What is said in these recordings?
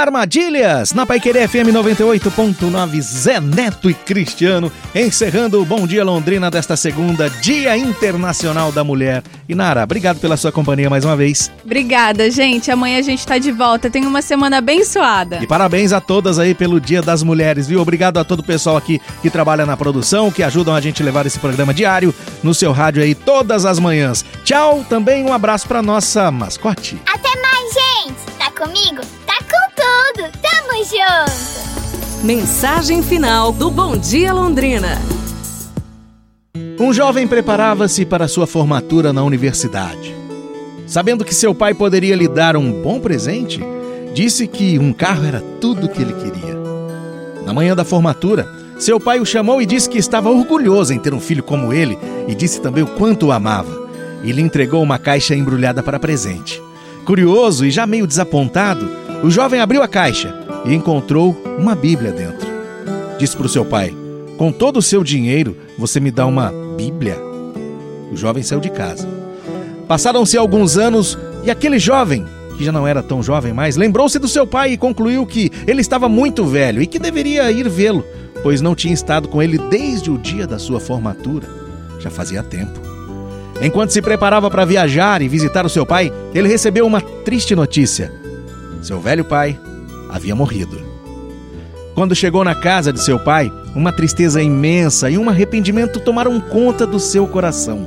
Armadilhas, na Paiquerê FM 98.9, Zé Neto e Cristiano, encerrando o Bom Dia Londrina desta segunda, Dia Internacional da Mulher. E Nara, obrigado pela sua companhia mais uma vez. Obrigada, gente. Amanhã a gente tá de volta. Tenha uma semana abençoada. E parabéns a todas aí pelo Dia das Mulheres, viu? Obrigado a todo o pessoal aqui que trabalha na produção, que ajudam a gente a levar esse programa diário no seu rádio aí todas as manhãs. Tchau, também um abraço para nossa mascote. Até mais, gente. Tá comigo? Mensagem final do Bom Dia Londrina. Um jovem preparava-se para sua formatura na universidade. Sabendo que seu pai poderia lhe dar um bom presente, disse que um carro era tudo o que ele queria. Na manhã da formatura, seu pai o chamou e disse que estava orgulhoso em ter um filho como ele e disse também o quanto o amava. E lhe entregou uma caixa embrulhada para presente. Curioso e já meio desapontado, o jovem abriu a caixa e encontrou uma Bíblia dentro. Disse para o seu pai: Com todo o seu dinheiro, você me dá uma Bíblia? O jovem saiu de casa. Passaram-se alguns anos e aquele jovem, que já não era tão jovem mais, lembrou-se do seu pai e concluiu que ele estava muito velho e que deveria ir vê-lo, pois não tinha estado com ele desde o dia da sua formatura. Já fazia tempo. Enquanto se preparava para viajar e visitar o seu pai, ele recebeu uma triste notícia. Seu velho pai havia morrido. Quando chegou na casa de seu pai, uma tristeza imensa e um arrependimento tomaram conta do seu coração.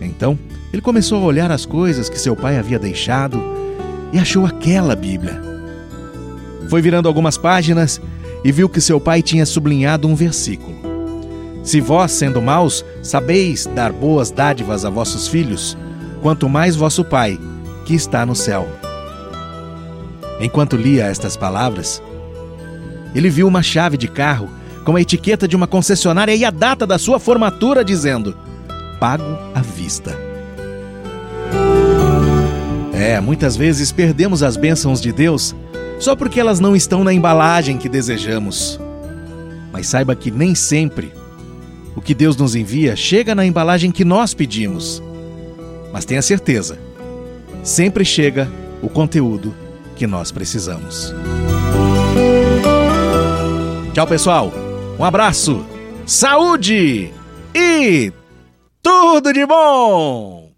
Então, ele começou a olhar as coisas que seu pai havia deixado e achou aquela Bíblia. Foi virando algumas páginas e viu que seu pai tinha sublinhado um versículo. Se vós, sendo maus, sabeis dar boas dádivas a vossos filhos, quanto mais vosso Pai, que está no céu Enquanto lia estas palavras, ele viu uma chave de carro com a etiqueta de uma concessionária e a data da sua formatura dizendo: Pago à vista. É, muitas vezes perdemos as bênçãos de Deus só porque elas não estão na embalagem que desejamos. Mas saiba que nem sempre o que Deus nos envia chega na embalagem que nós pedimos. Mas tenha certeza, sempre chega o conteúdo que nós precisamos. Tchau, pessoal. Um abraço, saúde e tudo de bom!